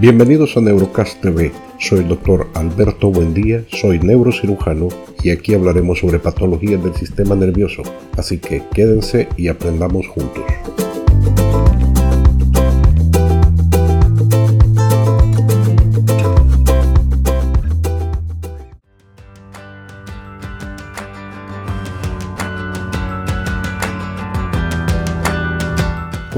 Bienvenidos a Neurocast TV. Soy el doctor Alberto Buendía, soy neurocirujano y aquí hablaremos sobre patologías del sistema nervioso. Así que quédense y aprendamos juntos.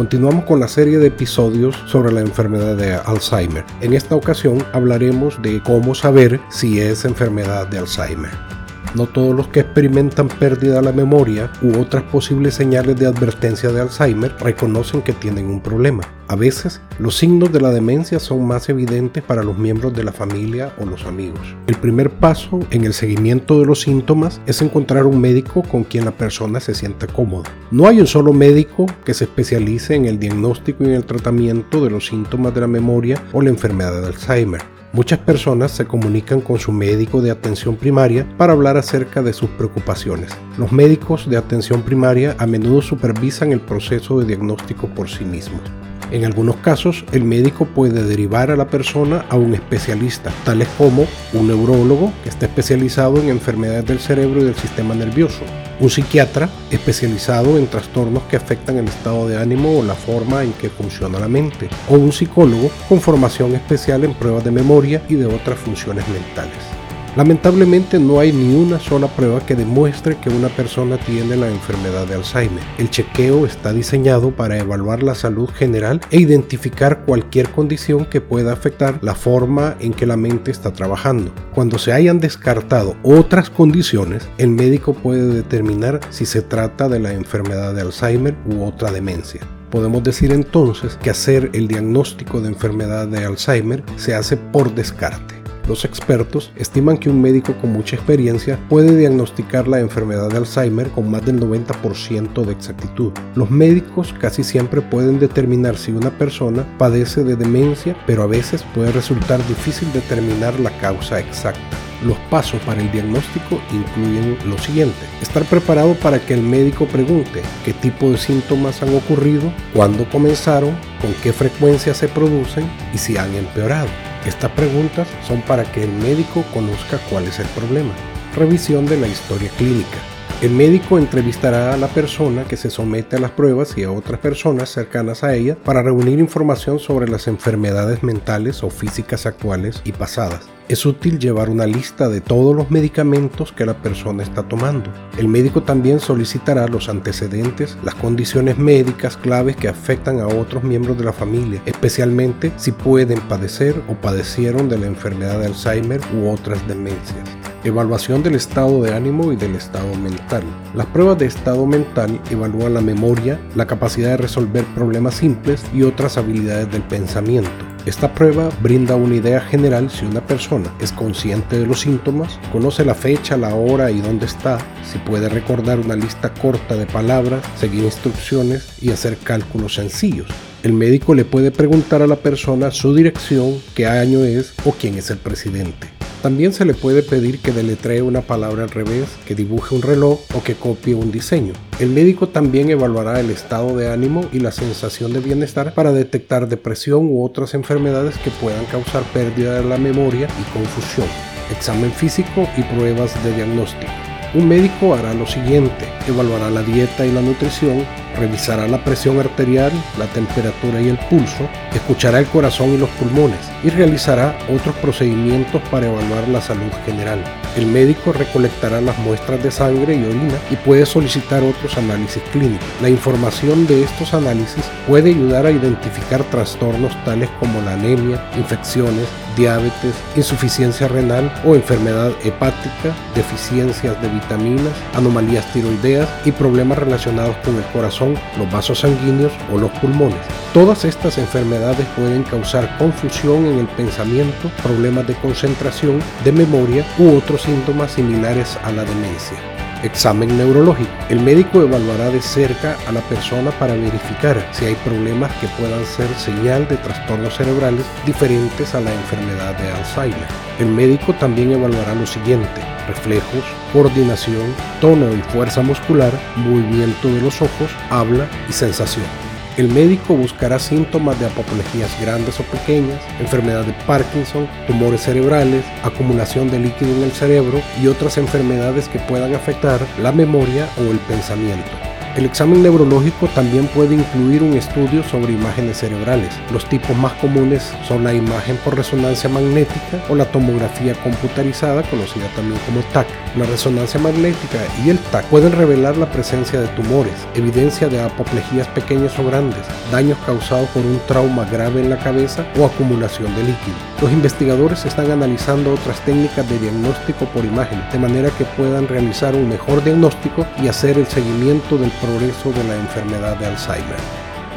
Continuamos con la serie de episodios sobre la enfermedad de Alzheimer. En esta ocasión hablaremos de cómo saber si es enfermedad de Alzheimer. No todos los que experimentan pérdida de la memoria u otras posibles señales de advertencia de Alzheimer reconocen que tienen un problema. A veces, los signos de la demencia son más evidentes para los miembros de la familia o los amigos. El primer paso en el seguimiento de los síntomas es encontrar un médico con quien la persona se sienta cómoda. No hay un solo médico que se especialice en el diagnóstico y en el tratamiento de los síntomas de la memoria o la enfermedad de Alzheimer. Muchas personas se comunican con su médico de atención primaria para hablar acerca de sus preocupaciones. Los médicos de atención primaria a menudo supervisan el proceso de diagnóstico por sí mismos. En algunos casos, el médico puede derivar a la persona a un especialista, tales como un neurólogo que está especializado en enfermedades del cerebro y del sistema nervioso, un psiquiatra especializado en trastornos que afectan el estado de ánimo o la forma en que funciona la mente, o un psicólogo con formación especial en pruebas de memoria y de otras funciones mentales. Lamentablemente no hay ni una sola prueba que demuestre que una persona tiene la enfermedad de Alzheimer. El chequeo está diseñado para evaluar la salud general e identificar cualquier condición que pueda afectar la forma en que la mente está trabajando. Cuando se hayan descartado otras condiciones, el médico puede determinar si se trata de la enfermedad de Alzheimer u otra demencia. Podemos decir entonces que hacer el diagnóstico de enfermedad de Alzheimer se hace por descarte. Los expertos estiman que un médico con mucha experiencia puede diagnosticar la enfermedad de Alzheimer con más del 90% de exactitud. Los médicos casi siempre pueden determinar si una persona padece de demencia, pero a veces puede resultar difícil determinar la causa exacta. Los pasos para el diagnóstico incluyen lo siguiente. Estar preparado para que el médico pregunte qué tipo de síntomas han ocurrido, cuándo comenzaron, con qué frecuencia se producen y si han empeorado. Estas preguntas son para que el médico conozca cuál es el problema. Revisión de la historia clínica. El médico entrevistará a la persona que se somete a las pruebas y a otras personas cercanas a ella para reunir información sobre las enfermedades mentales o físicas actuales y pasadas. Es útil llevar una lista de todos los medicamentos que la persona está tomando. El médico también solicitará los antecedentes, las condiciones médicas claves que afectan a otros miembros de la familia, especialmente si pueden padecer o padecieron de la enfermedad de Alzheimer u otras demencias. Evaluación del estado de ánimo y del estado mental. Las pruebas de estado mental evalúan la memoria, la capacidad de resolver problemas simples y otras habilidades del pensamiento. Esta prueba brinda una idea general si una persona es consciente de los síntomas, conoce la fecha, la hora y dónde está, si puede recordar una lista corta de palabras, seguir instrucciones y hacer cálculos sencillos. El médico le puede preguntar a la persona su dirección, qué año es o quién es el presidente. También se le puede pedir que deletree una palabra al revés, que dibuje un reloj o que copie un diseño. El médico también evaluará el estado de ánimo y la sensación de bienestar para detectar depresión u otras enfermedades que puedan causar pérdida de la memoria y confusión. Examen físico y pruebas de diagnóstico. Un médico hará lo siguiente, evaluará la dieta y la nutrición, revisará la presión arterial, la temperatura y el pulso, escuchará el corazón y los pulmones y realizará otros procedimientos para evaluar la salud general. El médico recolectará las muestras de sangre y orina y puede solicitar otros análisis clínicos. La información de estos análisis puede ayudar a identificar trastornos tales como la anemia, infecciones, diabetes, insuficiencia renal o enfermedad hepática, deficiencias de vitaminas, anomalías tiroideas y problemas relacionados con el corazón, los vasos sanguíneos o los pulmones. Todas estas enfermedades pueden causar confusión en el pensamiento, problemas de concentración, de memoria u otros síntomas similares a la demencia. Examen neurológico. El médico evaluará de cerca a la persona para verificar si hay problemas que puedan ser señal de trastornos cerebrales diferentes a la enfermedad de Alzheimer. El médico también evaluará lo siguiente, reflejos, coordinación, tono y fuerza muscular, movimiento de los ojos, habla y sensación. El médico buscará síntomas de apoplejías grandes o pequeñas, enfermedad de Parkinson, tumores cerebrales, acumulación de líquido en el cerebro y otras enfermedades que puedan afectar la memoria o el pensamiento. El examen neurológico también puede incluir un estudio sobre imágenes cerebrales. Los tipos más comunes son la imagen por resonancia magnética o la tomografía computarizada, conocida también como TAC. La resonancia magnética y el TAC pueden revelar la presencia de tumores, evidencia de apoplejías pequeñas o grandes, daños causados por un trauma grave en la cabeza o acumulación de líquido. Los investigadores están analizando otras técnicas de diagnóstico por imagen, de manera que puedan realizar un mejor diagnóstico y hacer el seguimiento del progreso de la enfermedad de Alzheimer.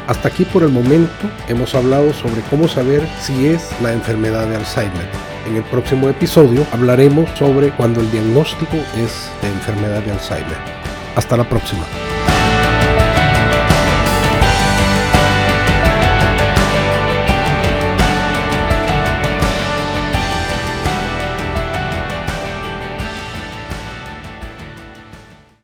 Hasta aquí por el momento hemos hablado sobre cómo saber si es la enfermedad de Alzheimer. En el próximo episodio hablaremos sobre cuando el diagnóstico es de enfermedad de Alzheimer. Hasta la próxima.